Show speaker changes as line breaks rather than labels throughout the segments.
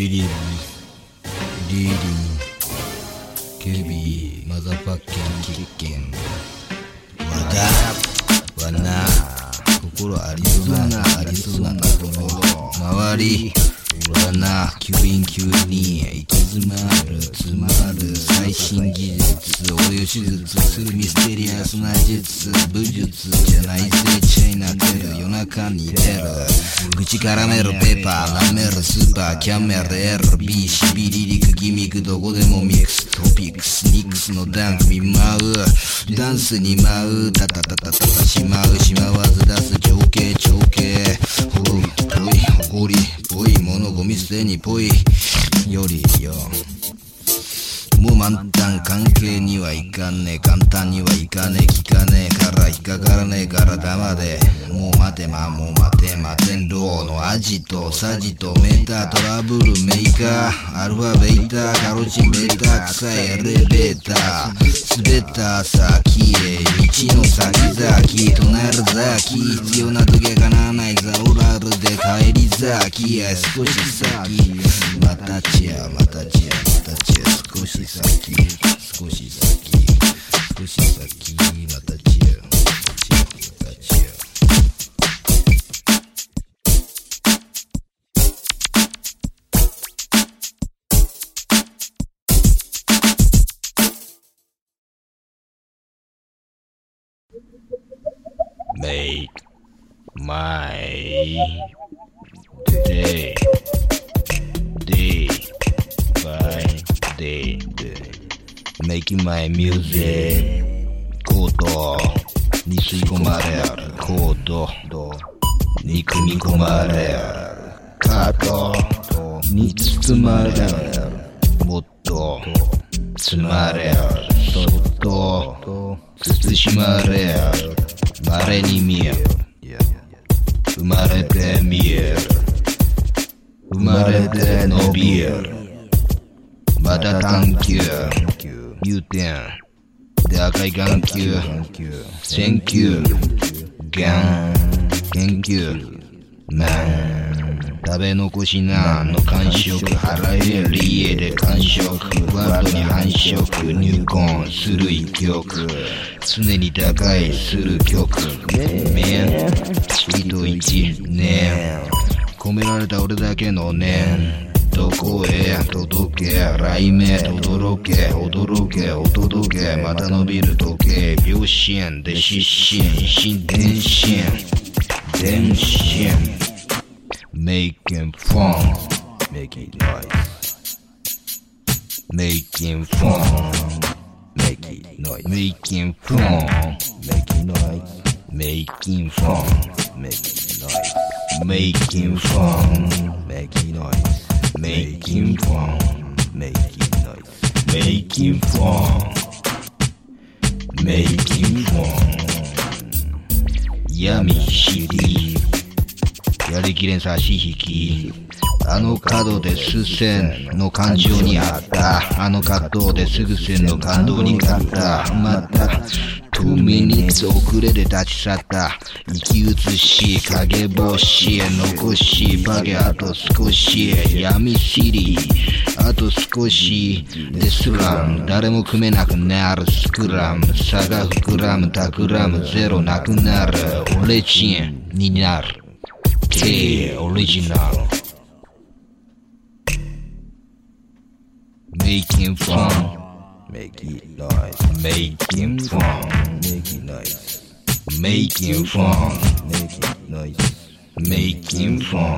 リリー、リリー、ケビー、マザファッケン、キッケン、わだ、わな、心ありそうな、ありそうなところ、周り、わな、吸引吸に、行き詰まる、詰まる、最新技術、応用手術するミステリアスな術、武術じゃないぜ、チェイナってる、夜中に出る、口絡めるペーパー、舐めるスーパー、キャメル、LB、しびりリック、ギミック、どこでもミックス、トピックス、ニックスのダンク見舞う、ダンスに舞う、タタタタタタ、しまう、しまわず出す、情報景、情景、ほろ、ぽい、ほごり、ぽい、物ゴミ捨てにぽい、よりよ。もう満タン関係にはいかね。え簡単にはいかねえ。聞かねえ。から引っかからねえ。から黙で。もう待てまもう待て待て。んローのアジトサジトメータートラブルメーカー。アルファベーター。カロチンベータ臭いエレベーター。滑った先へ道の先々唱え。る先。必要な時は叶わないザオラルで帰り咲へ少し先。またちやまたちやまたちや。少し先少し先少し先またちやまたちや Make my day day day making my music. コードに吸い込まれるコードに組み込まれる。カードに包まれる。もっと包まれる。そっと慎まれる稀に見える。生まれて見える。生まれて伸びる。また探求入店で赤い眼球選球ガン研究マン食べ残しなの感触払える家で感触ワードに繁殖入魂する一曲。常に打開する曲。メン人一年。込められた俺だけの念。どこへ届け雷鳴轟け驚けお届けまた伸びる時計秒針で失神心電信電信 making fun making noise making fun making noise making fun making noise making fun making noise making fun making noise making fun making noise making fun making fun 闇知りやりきれん差し引きあの角で数線の感情にあった。あの葛藤ですぐ線の感動に勝った。また2 minutes 遅れで立ち去った。生き写し影星へ残しバゲあと少し闇知りあと少しでスラム誰も組めなくなるスクラム。差が膨らむ企むゼロなくなる。俺チンになる。K オリジナル Making fun Make it nice Making fun Make it nice Making fun Make it nice Making fun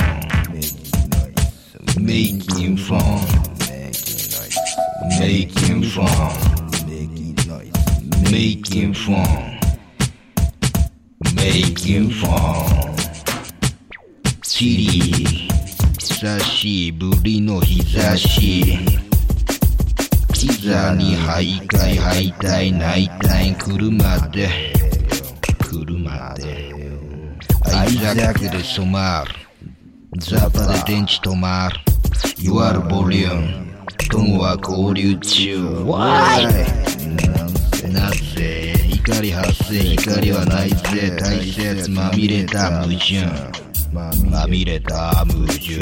Make it nice Making fun Make it nice Making fun Make it nice Making fun Making fun
シリ久しぶりの日差し 膝に徘徊敗退泣いたい車で車でアイザックで染まるザパで電池止まる You are volume 友は交流中 Why? なぜ光発生光はないぜ大切まみれた矛盾まみれた矛盾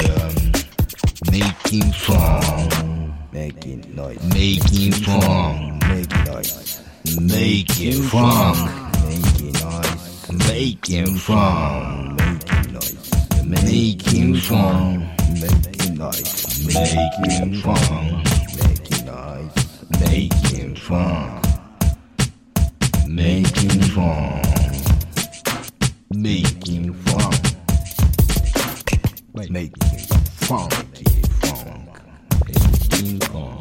Making fun
Making noise.
Making fun
Making noise.
Making fun
Making noise.
Making fun
Making
Making
noise.
fun
Making noise.
Making fun
Making noise.
Making fun Making fun Making fun
Making
fun
King Kong.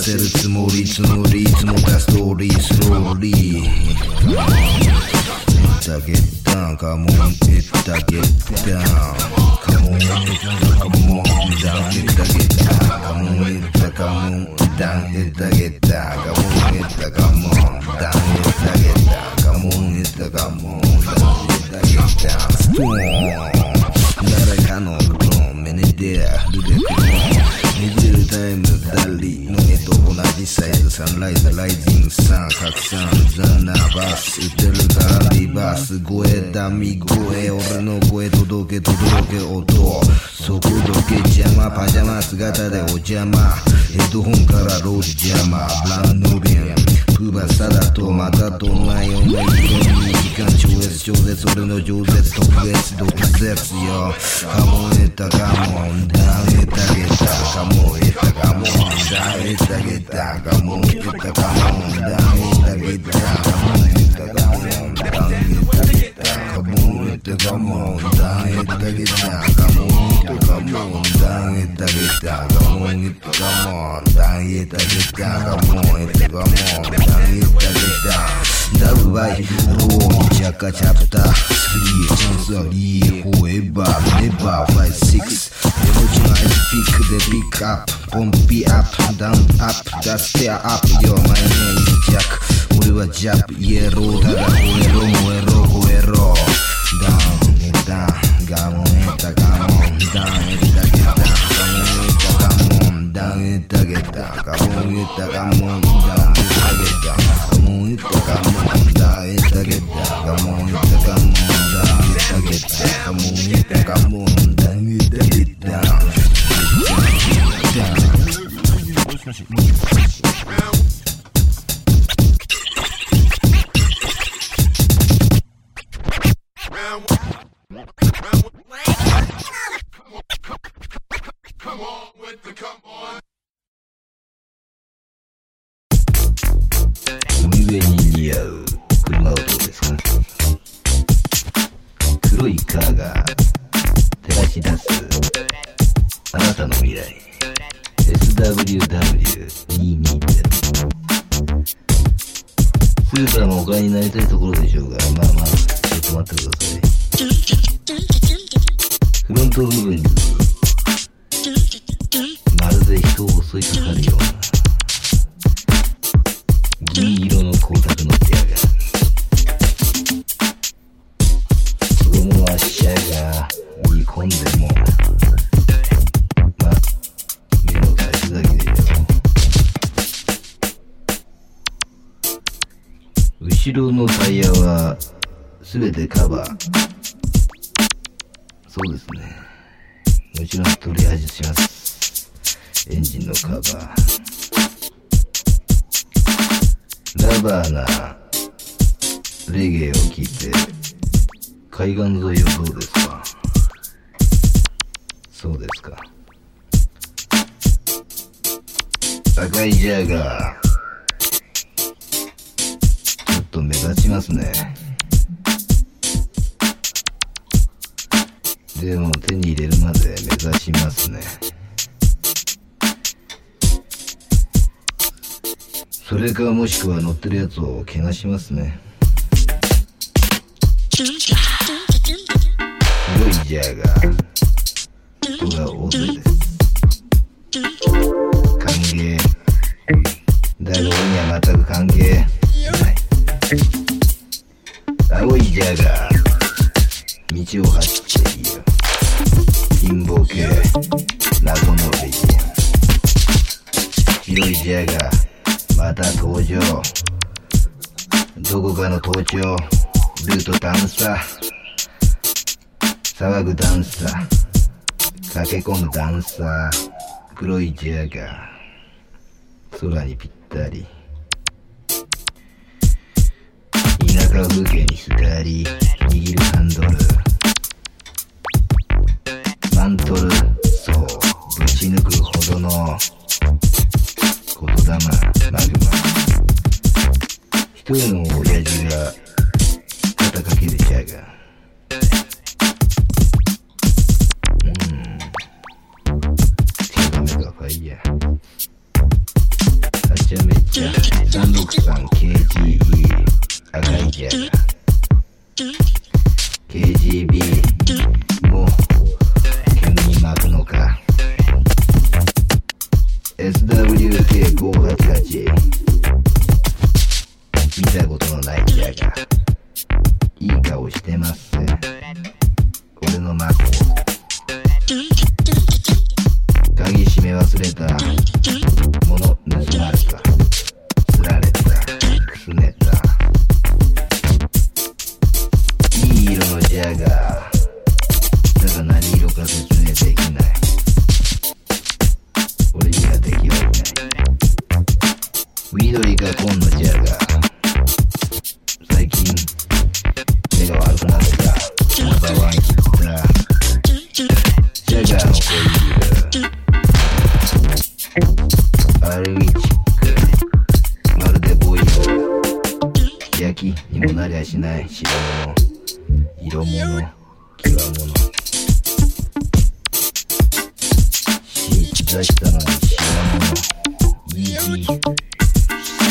せるつもりつもりいつもがストーリースローリー。たけたカモンえだけだカモンカモンだえだけだカモンえだカモンだえたけだカモンただカモンだえだけかもんンえだカモンだえたけだストーン。誰かのことを目に出るでくる。タイムダリの絵と同じサイズサンライズライジングサン拡散ザナバス打てるからリバース声ダミ声俺の声届け届け音速度計邪魔パジャマ姿でお邪魔ヘッドホンからロージ邪魔ブランドビンプーバサだとまたとないような色に Skończyłeś siódę, sorry no dziurę To wiesz do koncepcja Hamuję tak, hamon Dalej tak, jest tak, hamuję tak, hamon Dalej tak, jest tak, hamuję tak, hamon Dalej tak, jest tak, hamuję tak, hamon Dalej tak, jest tak, hamuję tak, hamon Dalej tak, jest tak, hamuję tak, hamon Dalej tak, jest tak, hamuję tak, hamon Dalej tak, jest tak, hamuję tak, hamon Dalej tak, jest tak Давай, ровнича качапта Спи, зали, хуеба, неба Five, six, revolutionize, pick the pick up Pump it up, down up, that stare up Yo, my name is Jack 俺はジャップイエローだが吠えろ燃えろ吠えろダウンエダンガモンエタガモンダウンエタゲタガモンエタガモンダウンエタゲタガモンエタガモンダウン on, come on, die, take it, come on, come on, die, take it, come on, come on. レゲエを聴いて海岸沿いをどうですか？そうですか。赤いジャーガー。ちょっと目立ちますね。でも手に入れるまで目指しますね。それかもしくは乗ってるやつを怪我しますね。歓迎だろうにはまったく。サー。騒ぐダンサー。駆け込むダンサー。黒いジャガー。空にぴったり。田舎を風景に左握るハンドル。マントル。そう。ぶち抜くほどの。言霊。マグマ。一人の親父が que ele chega.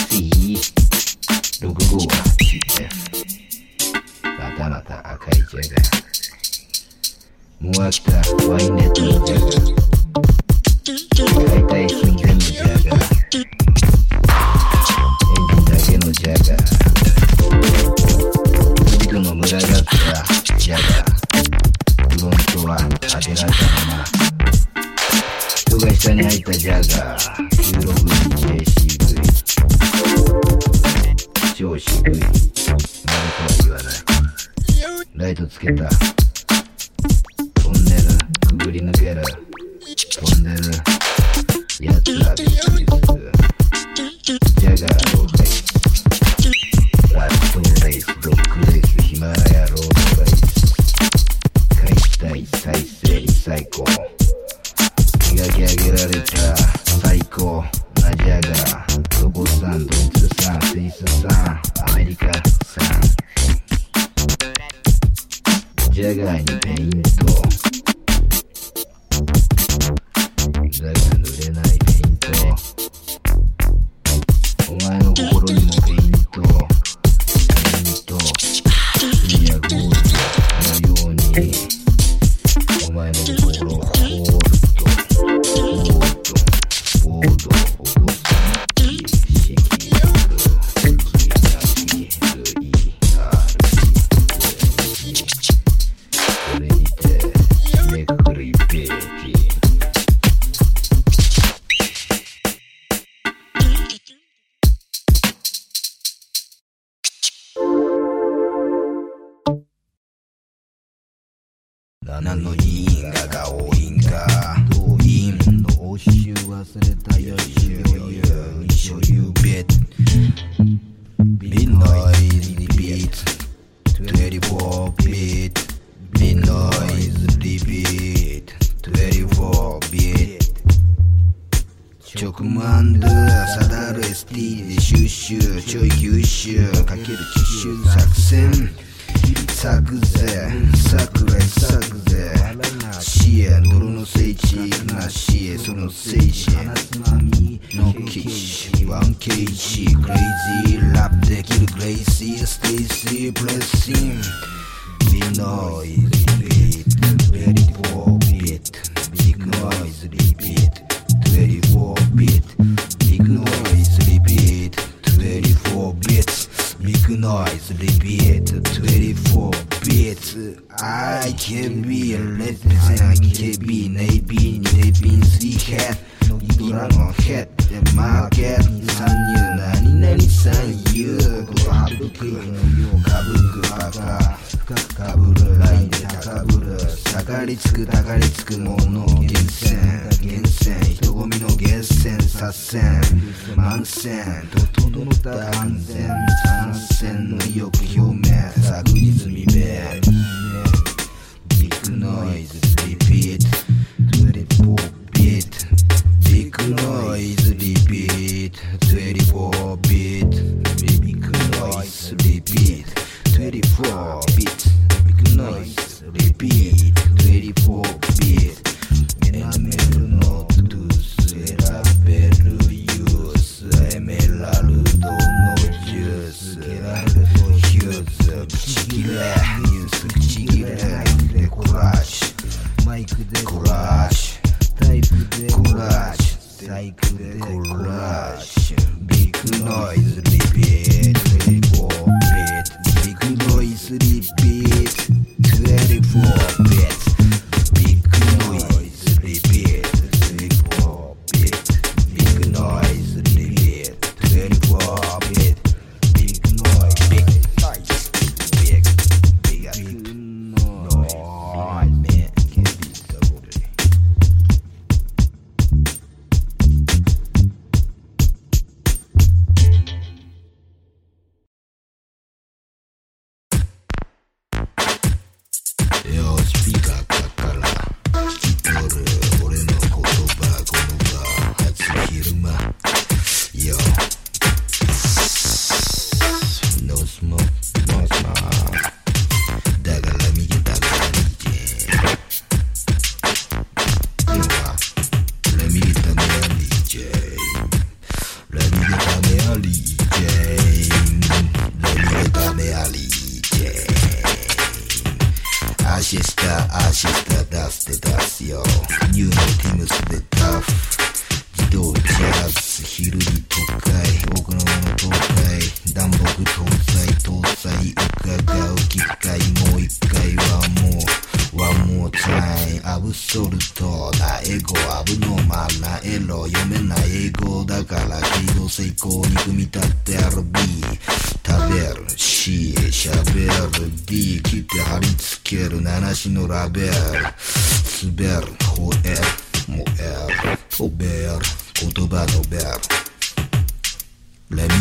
第一，如果我去的，那当然他可以接的，我。Order. Order. Order. Order. I can be a represent I can be Navy ネビン3 head ドラゴンヘッドマーケット参入何々参入こはぶくかぶくバカ深くかぶるラインで高ぶるたかりつくたかりつくもの源泉源泉人混みの源泉左遷満線整った安全参戦の意欲表明昨日未明 Big noise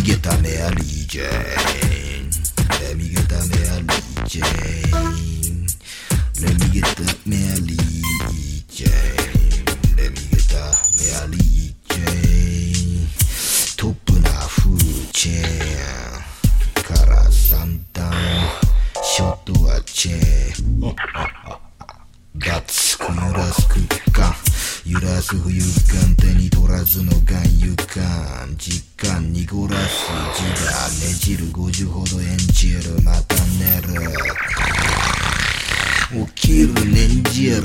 レミゲタメアリージェーンレミゲタメアリージェーンレミゲタメアリージェーンレミゲタメアリージェーントップなフーチェーンから三段ショットはチェーンガッツく揺らす空間揺らす浮遊感手に取らずの眼遊感実感濁らす字がねじる50ほど演じるまた寝る。起きる念じる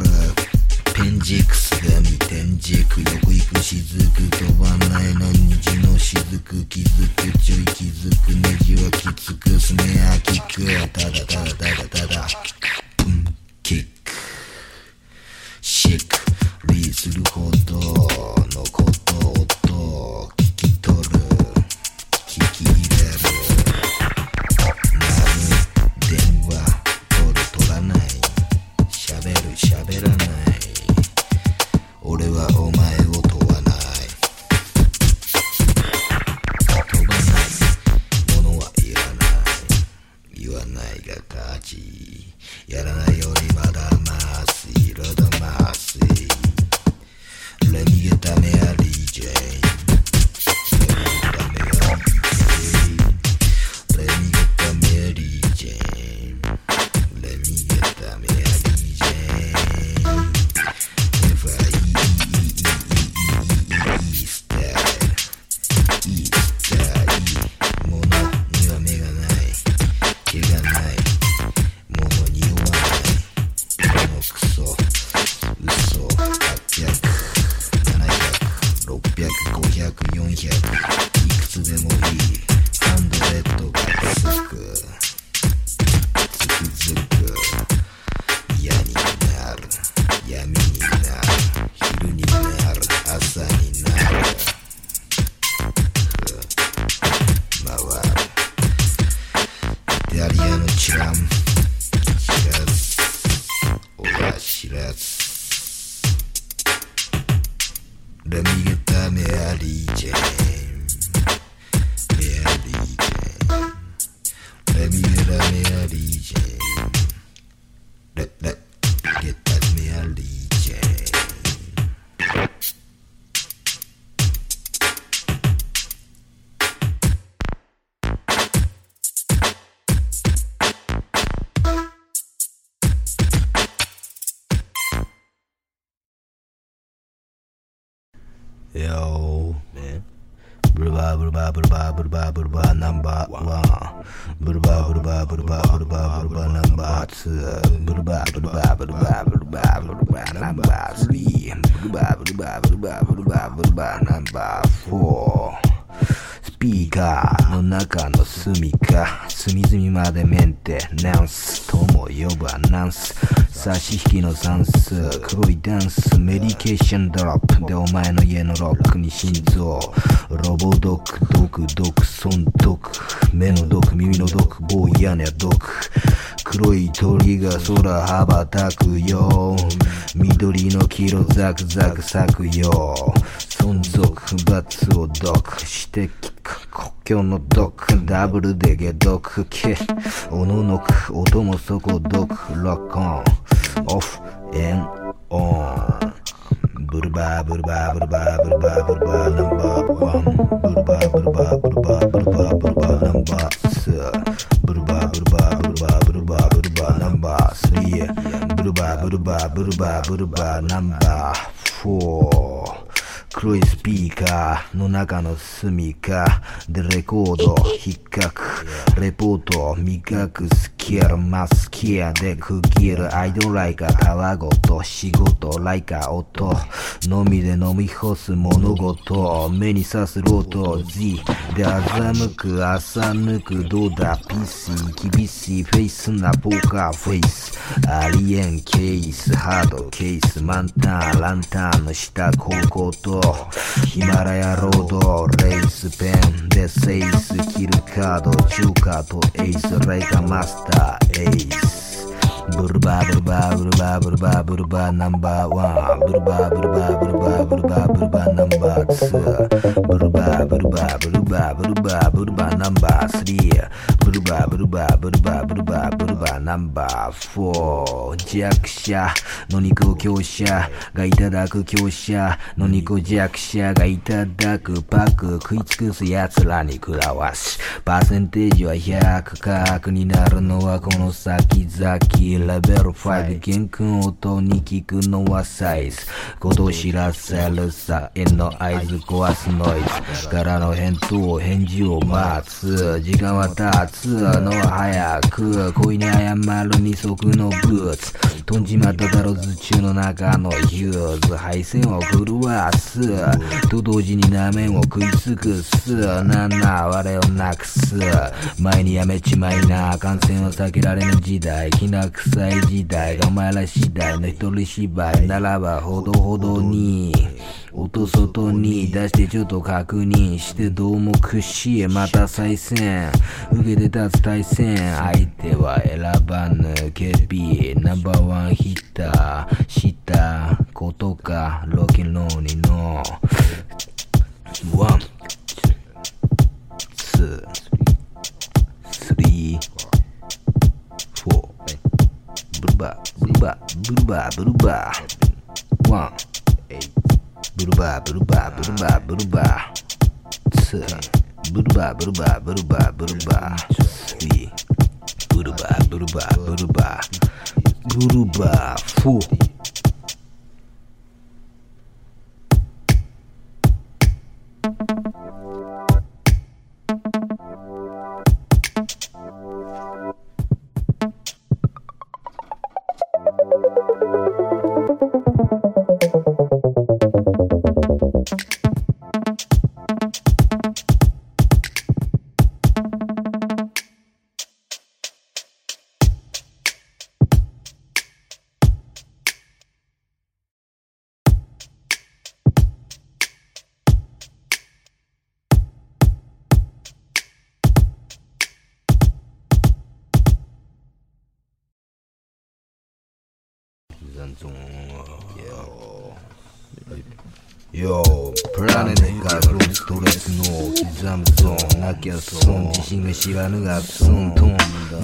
ペンジクスが見天軸横行く雫飛ばないの虹の雫気づくちょい気づくネジはきつくスネアキックただただただただ。Yo, man. Number one. Number two. Number three. Number four. スピーカーの中の隅か隅々までメンテナンスとも呼ぶアナンス。差し引きの算数黒いダンスメディケーションドロップでお前の家のロックに心臓。ロボドク毒毒損毒目の毒耳の毒棒屋根毒。黒い鳥が空羽ばたくよ。緑の黄色ザクザク咲くよ。存続罰を毒して国境の毒ダブルで解毒。けおののく音もそこ毒。ロックオン。オフエンオンブルバーブルバーブルバーブルバーブルバーナンバーワンブルバーブルバーブルバーブルバーブルバーナンバーツーブルバーブルバーブルバーブルバーブルバーナンバースリーブルバーブルバーブルバーブルバーナンバーフォー。黒いスピーカーの中の隅かでレコード引っかく。レポート磨くスキルマスキアで区切る。アイドライカたわごと仕事ライカー音。のみで飲み干す物事。目に刺すロート Z で欺く朝抜く。どうだ？ピー厳しい。フェイスなポーカーフェイス。ありえんケースハードケース。満タンランタンの下高校と。ヒマラヤロードレースペンでセイスキルカードジョーカーとエースレイカマスターエースブルバブルバブルバブルバブルバナンバーワンブルバブルバブルバブルバブルバナンバーツーブルバブルバブルバブルバブルバナンバースリールバーブルバーブルバーブルバーブルバーナンバーフォー弱者の肉を強者がいただく強者の肉を弱者がいただくパック食い尽くす奴らに食らわしパーセンテージは100角になるのはこの先々レベル5玄君音に聞くのはサイズことを知らせるサインの合図壊すノイズからの返答返事を待つ時間は経つすの早く恋に謝る二足のブーツ。とんじまっただろ頭中の中のヒューズ配線を震わす。と同時になめんを食い尽くす。なんな我をなくす。前にやめちまいな感染を避けられぬ時代。きな臭い時代がお前ら次第の一人芝居。ならばほどほどに。音外に出してちょっと確認してどうも屈しえまた再戦。受けて立つ対戦相手は選ばぬケビナンバーワンヒッターしたことかロケンローニの。ワンツースリーフォー。ブルバブルバブルバブルバワンブルバーブルバーブルバーブルバーツーブよプラネットがフロストレスの刻むゾーンなきゃ損自信が知らぬがスントン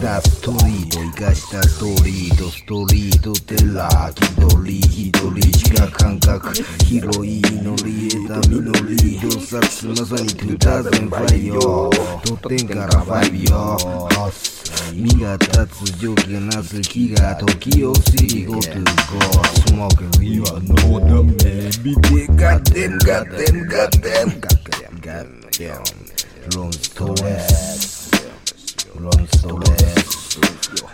ダストリート生かしたストーリートストリートテラー気取り一人しか感覚広い祈り得た実り洞察まさに2005よ。取ってんから5よ。耳が立つ蒸気がなす木が時を過ぎごと go we you are no the baby goddamn got goddamn goddamn goddamn long story. Long story.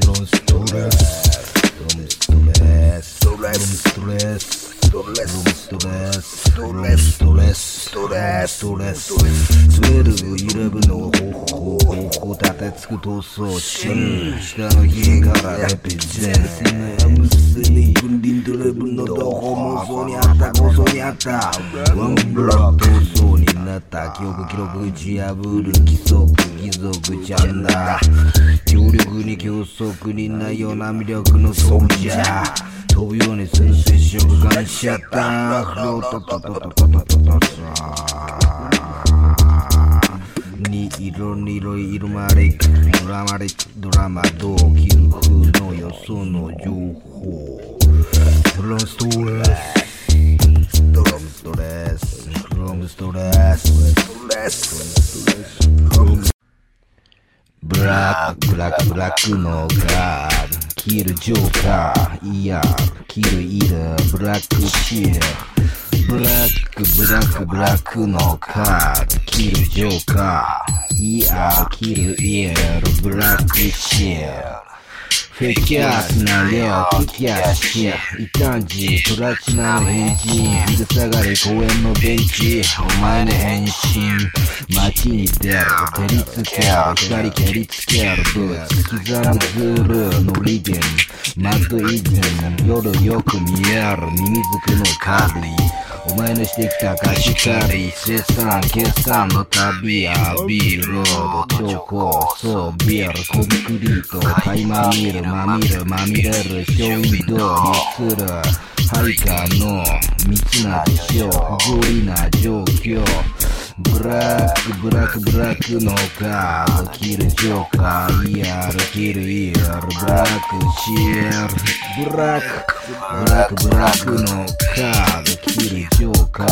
Long story. Long story. Long story. ストレスストレスストレスストレスストレストレストレスストレスストレスストレスストレススウェルブイレブの方法方法立てつく闘争心下の日からレピゼンセナムスに君臨ドレブのどこ妄想にあった構想にあったワンブラッ闘争になった記憶記録打ち破る規則貴族ちゃんだ強力に競速にないような魅力のソルジャー飛ぶようにする接触感しちゃったフロートトトトトトトトに色に色いるマリックドラマリックドラマどう切る風のよその情報ドラムストレスドラムストレスドラムストレスブラックブラックブラックのガードキルジョーカーイヤーキルイールブラックシェアブラックブラックブラックのカードキルジョーカーイヤーキルイールブラックシェアフェキャースなレオ、キキャーシ異端児、プラチナの変人、昼下がり公園のベンチ、お前の変身、街に出る、照りつける、光蹴りつける、ブーツ、刻むズルのリゲン、マッドイズム、夜よく見える、ミミズクのカーリー、お前のしてきた貸し借り、生産、決算の旅、アビーロード、超高層ビール、コンクリート、垣間見る、まみる、まみれる、ショーウィンドウにする、ハイカーの密な事象、不合理な状況、ブラック、ブラック、ブラックのカード、キルジョーカー、ER、キル ER、ブラック、シェル、ブラック、ブラック、ブラックのカード、ジョーカ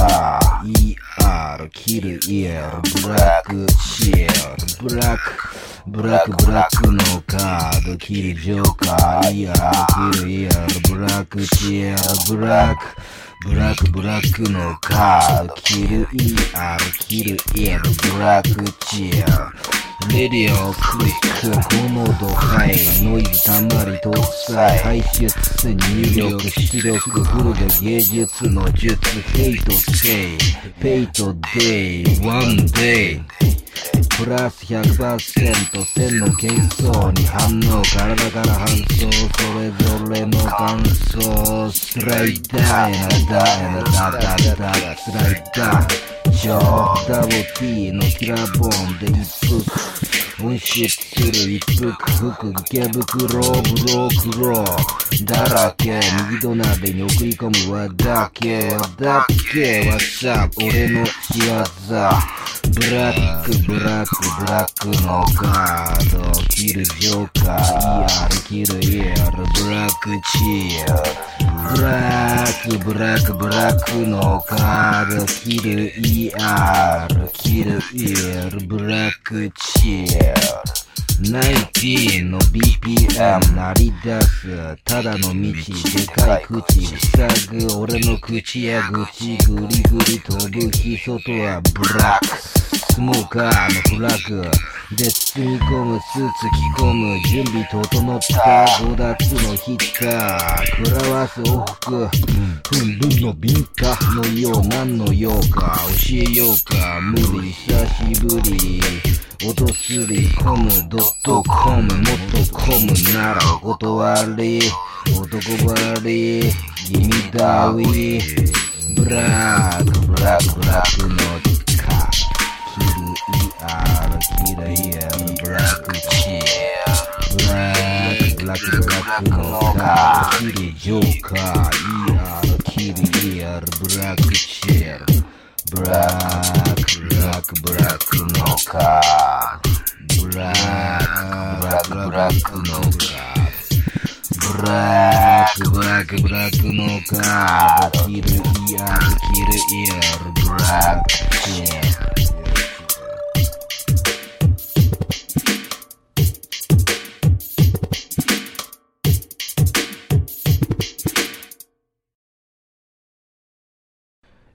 ー、ER、キル ER、ブラック、シェル、ブラック、ブラックブラックのカード。キルジョーカー。イヤーキルイヤーブラックチェアブラックブラックブラックのカード。キル ER キルイヤーブラックチェアレディオクリック高濃度ハイノイズたまり搭載排出入力出力フルで芸術の術フェイトセイフェイトデイワンデイ。プラス100%線の喧騒に反応体から反送それぞれの感想スライダーやなだやなだだだスライダー超ダブル T のキラボンで一服音出する一服服池袋ブロークローだらけ右土鍋に送り込む輪だけだけわさ俺の仕業 брак, брак, брак, нога, до киры вилка, яр, киры ер, брак, чир, брак, брак, брак, нога, до киры яр, киры ер, брак, чир. ナイティーンの BPM 鳴り出すただの道でかい口塞ぐ俺の口や口グリグリ飛ぶ日外はブラックスモーカーのフラッグ。で包み込むスーツ着込む準備整った5月のヒッター。食らわす往復。ふんぶんの敏感のよう何のようか教えようか。無理久しぶり。脅すり込むドットコムもっとコムならお断り男ばり君だィブラックブラックブラックの地下キルイアールキルイアムブラックチェブラックブラックブラックのカキリジョーカーイアールキリイアールブラックチェックのカーできるイヤーできるイヤーブラック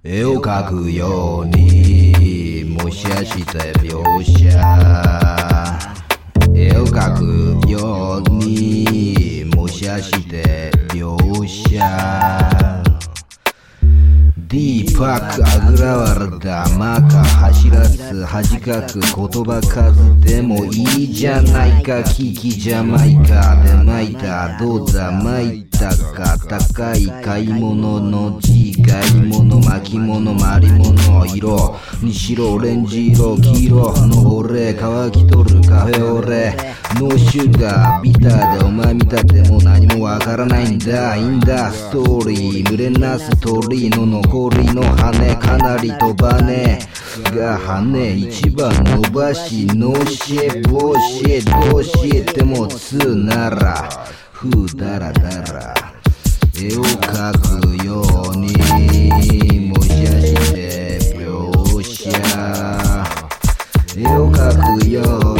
絵を描くように模写して描写。絵を描くように模写して描写。ディーパックあぐらわらだマーカー走らず恥かく言葉数でもいいじゃないかキキジャマイカで巻いたどうだ巻いた。か高い買い物の字買い物巻物まり物色にしろオレンジ色黄色の俺乾きとるカフェオレ。ノーシュガービターでお前見たってもう何もわからないんだ。いいんだストーリー群れなす鳥の残りの羽かなり飛ばね。が羽一番伸ばしノーシェボーシェどうしてもツーなら。ふうだらだら。絵を描くようにもしゃして描写。絵を描くように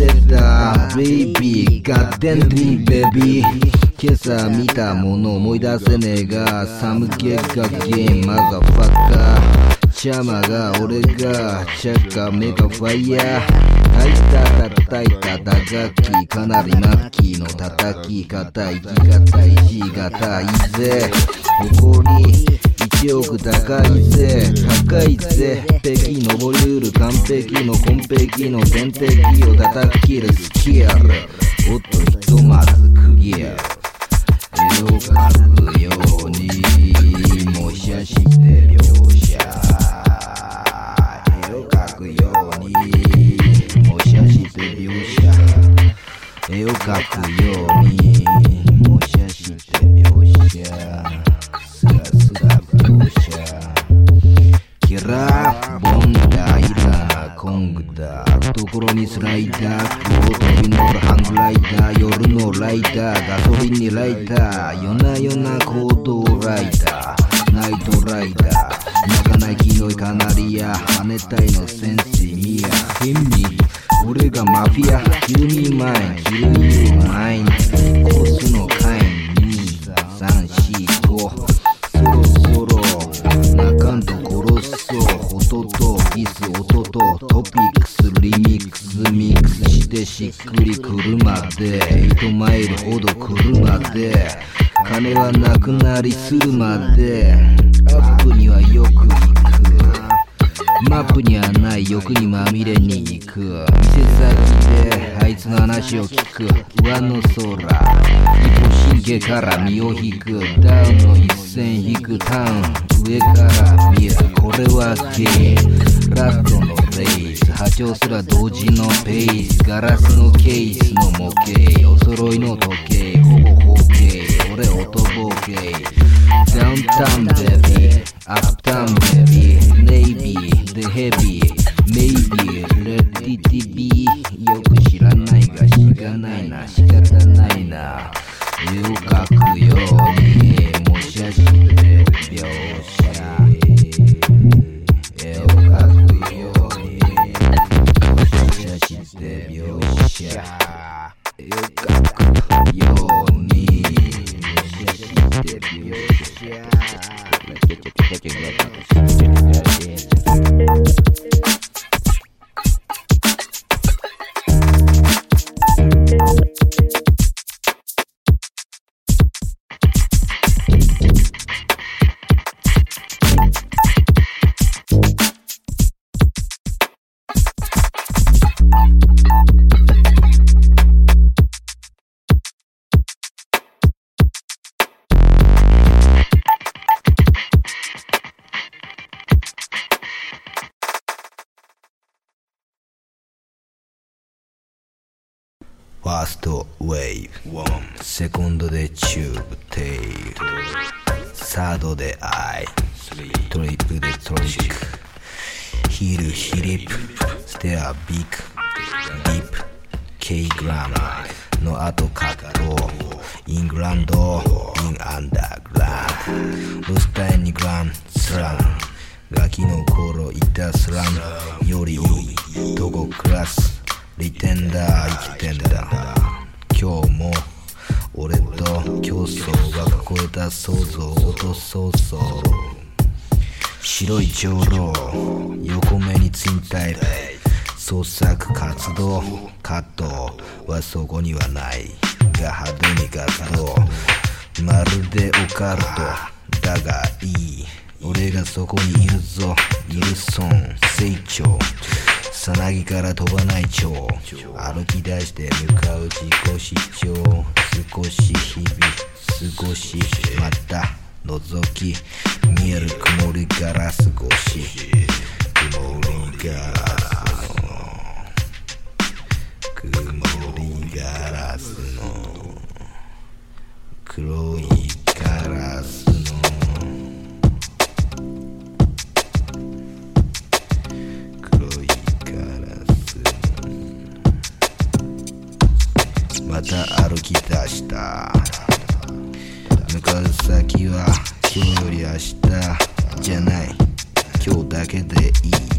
to upset that, baby, goddamn dream, baby. 今朝見たもの思い出せねえが、寒気がゲー、マザファッカー。チャマが俺が、チャッカメカファイヤー。叩いた叩いた打楽器、かなりマッキーの叩き方、生き方、いじ方、いぜ。誇り、1億高いぜ。高いぜ。北京登りうる完璧の完璧の天敵を叩き切る。スキルおっとひとまず区切る絵を描くように模写して描写。絵を描くように模写して描写。絵を描くように。ライター夜な夜な行動ライター。ナイトライダー。泣かない黄色いカナリア跳ねたいのマップにはない欲にまみれに行く。店先であいつの話を聞く。上の空。一歩神経から身を引く。ダウンの一線引くタウン。上から見る。これはゲーラストのレース。波長すら同時のペース。ガラスのケースの模型。お揃いの時計。ほぼ包茎俺音ボケダウンタウンベビー。アップタウンベビー。ヘビーメイビーレッディティビーよく知らないが知らないな仕方ないな。絵を描くよファーストウェイブセコンドでチューブテイルサードでアイトリップでトリックヒールヒリップステアビッグディップ K グラムの後カットイングランドインアンダーグランドロスタイングランスランガキの頃いたスランよりいいどこクラスリテンダー生きてんだ。今日も俺と競争が超えた想像落とそうそう。白い長老横目にツインタイル創作活動カットはそこにはないが派手に活動まるでオカルト。だがいい。俺がそこにいるぞ。イルソン成長さなぎから飛ばない蝶。歩き出して向かう自己主張。少し日々過ごしまた覗き。見える曇りガラス越し。曇りガラスの。曇りガラスの。黒いガラスた歩き出した。向かう先は今日より明日じゃない。今日だけでいい。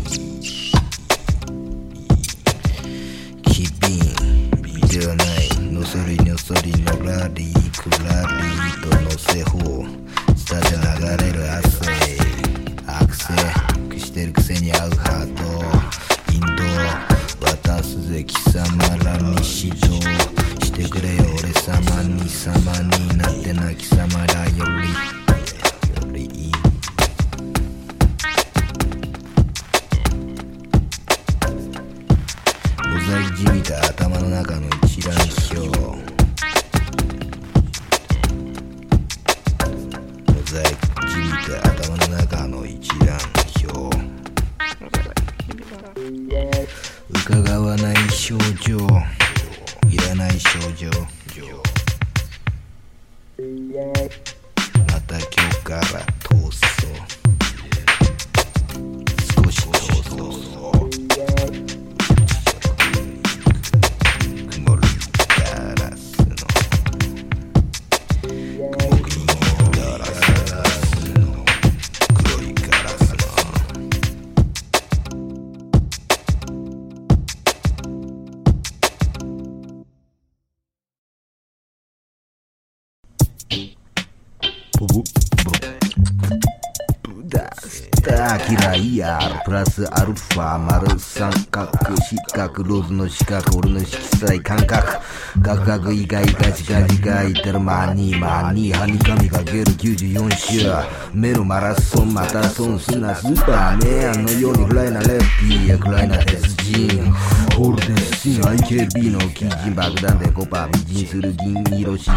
プラスアルファ丸三角四角ローズの四角俺の色彩感覚。ガクガクイガイガチガチガイてるマニーマニーハニカミかける94週メロマラソンまた損すなスーパーメンのようにフライなレフティーや暗いな鉄人。ホールデンシン IKB の基人爆弾でコパ美人する銀色詩人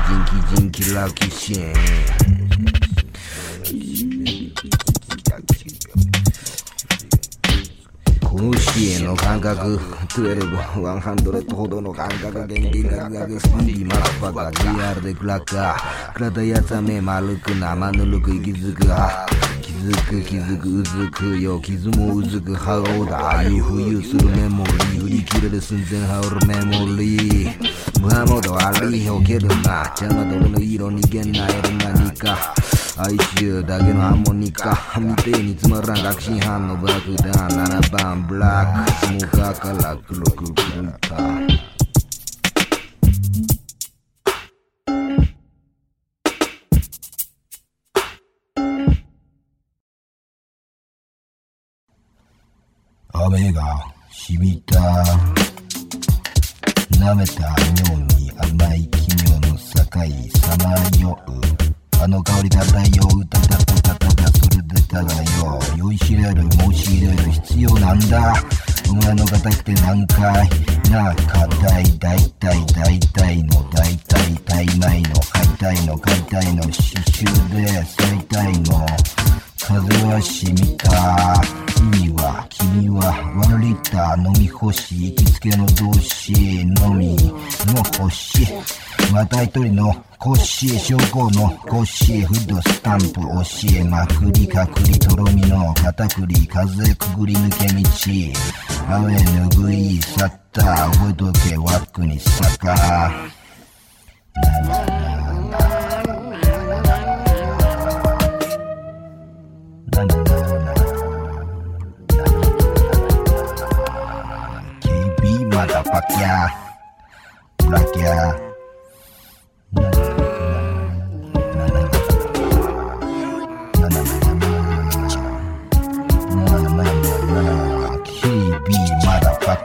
基人キラーキシンこのシエの感覚12、100ほどの感覚原理学学スピーディーマッパが JR でクラッカークラたやつは目丸く生ぬるく息づくは気づく気づくうずくよ傷もうずくハローだあいう浮遊するメモリー売り切れる寸前羽織るメモリー。ムハモドアリーを蹴るな。邪魔どれの色にげんなえる何か。哀愁だけのハーモニカ。みてえにつまらん確信犯の爆弾7番ブラックスモーカーから黒く狂った雨が染みた。舐めたように甘い奇妙の境さまよう。あの香り漂うたたたたたたそれでただよ酔いしれる申し入れる必要なんだお前の硬くて何回なあ硬い大体大体の大体大枚の解体の解体の刺繍で最大の風は染みた君は君君は1リッター飲み干し行きつけの同士のみの星また一人のコッシー症候もコッシーフードスタンプ教えまくりかくりとろみの片栗風くぐり抜け道。アウェぬぐい去った覚えとけワックにさか。んだなーまだパキャブラキャ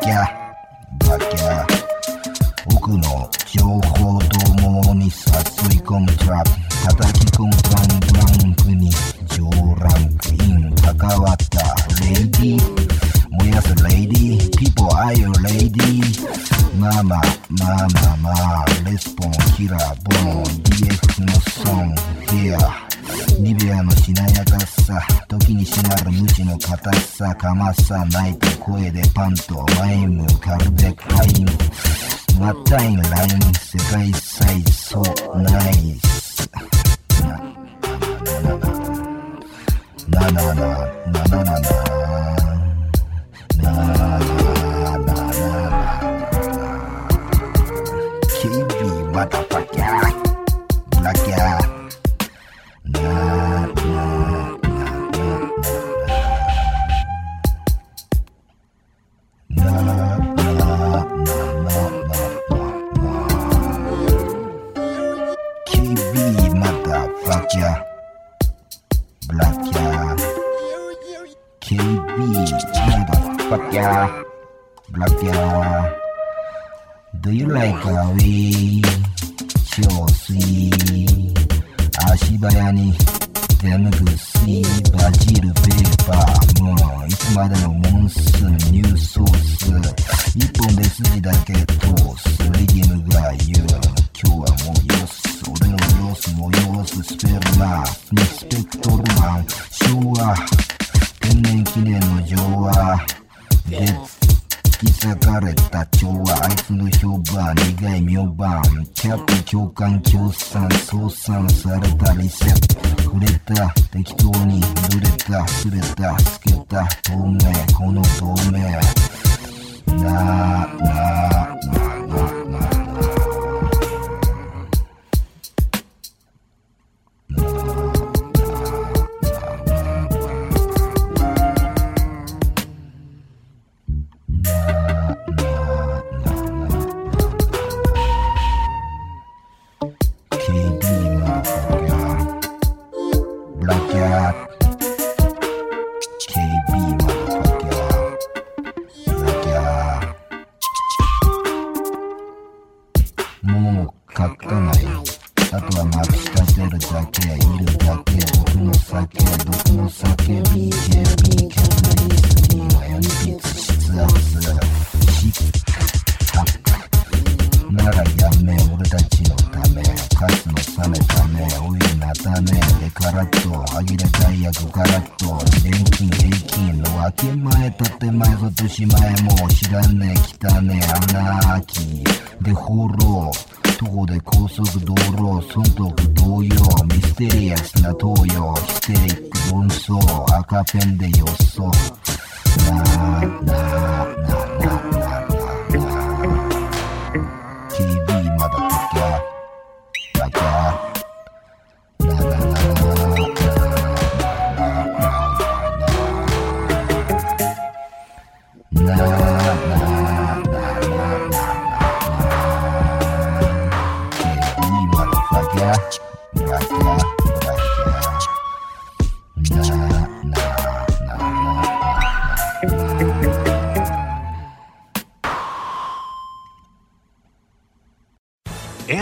キャバキャ奥の情報ともに誘い込むトラップ。までのモンスーンニューソース一本で筋だけ通す。リギムが言う今日はもうよす俺の様子も様子スペルマーリスペクトルマン。昭和天然記念の情はで引き裂かれた調和判苦い妙番キャップ共感共産相産されたリセット触れた適当に濡れた擦れたつけた透明この透明。なあなあなあなあなあ。ためでカラッと歯切れたい約カラッと錬金平均の分け前建前ぞ年前も知らねえ汚ねえ穴開きで放浪徒歩で高速道路損得同様ミステリアスな東洋ヒステリック論争赤ペンで予想なあなあなあ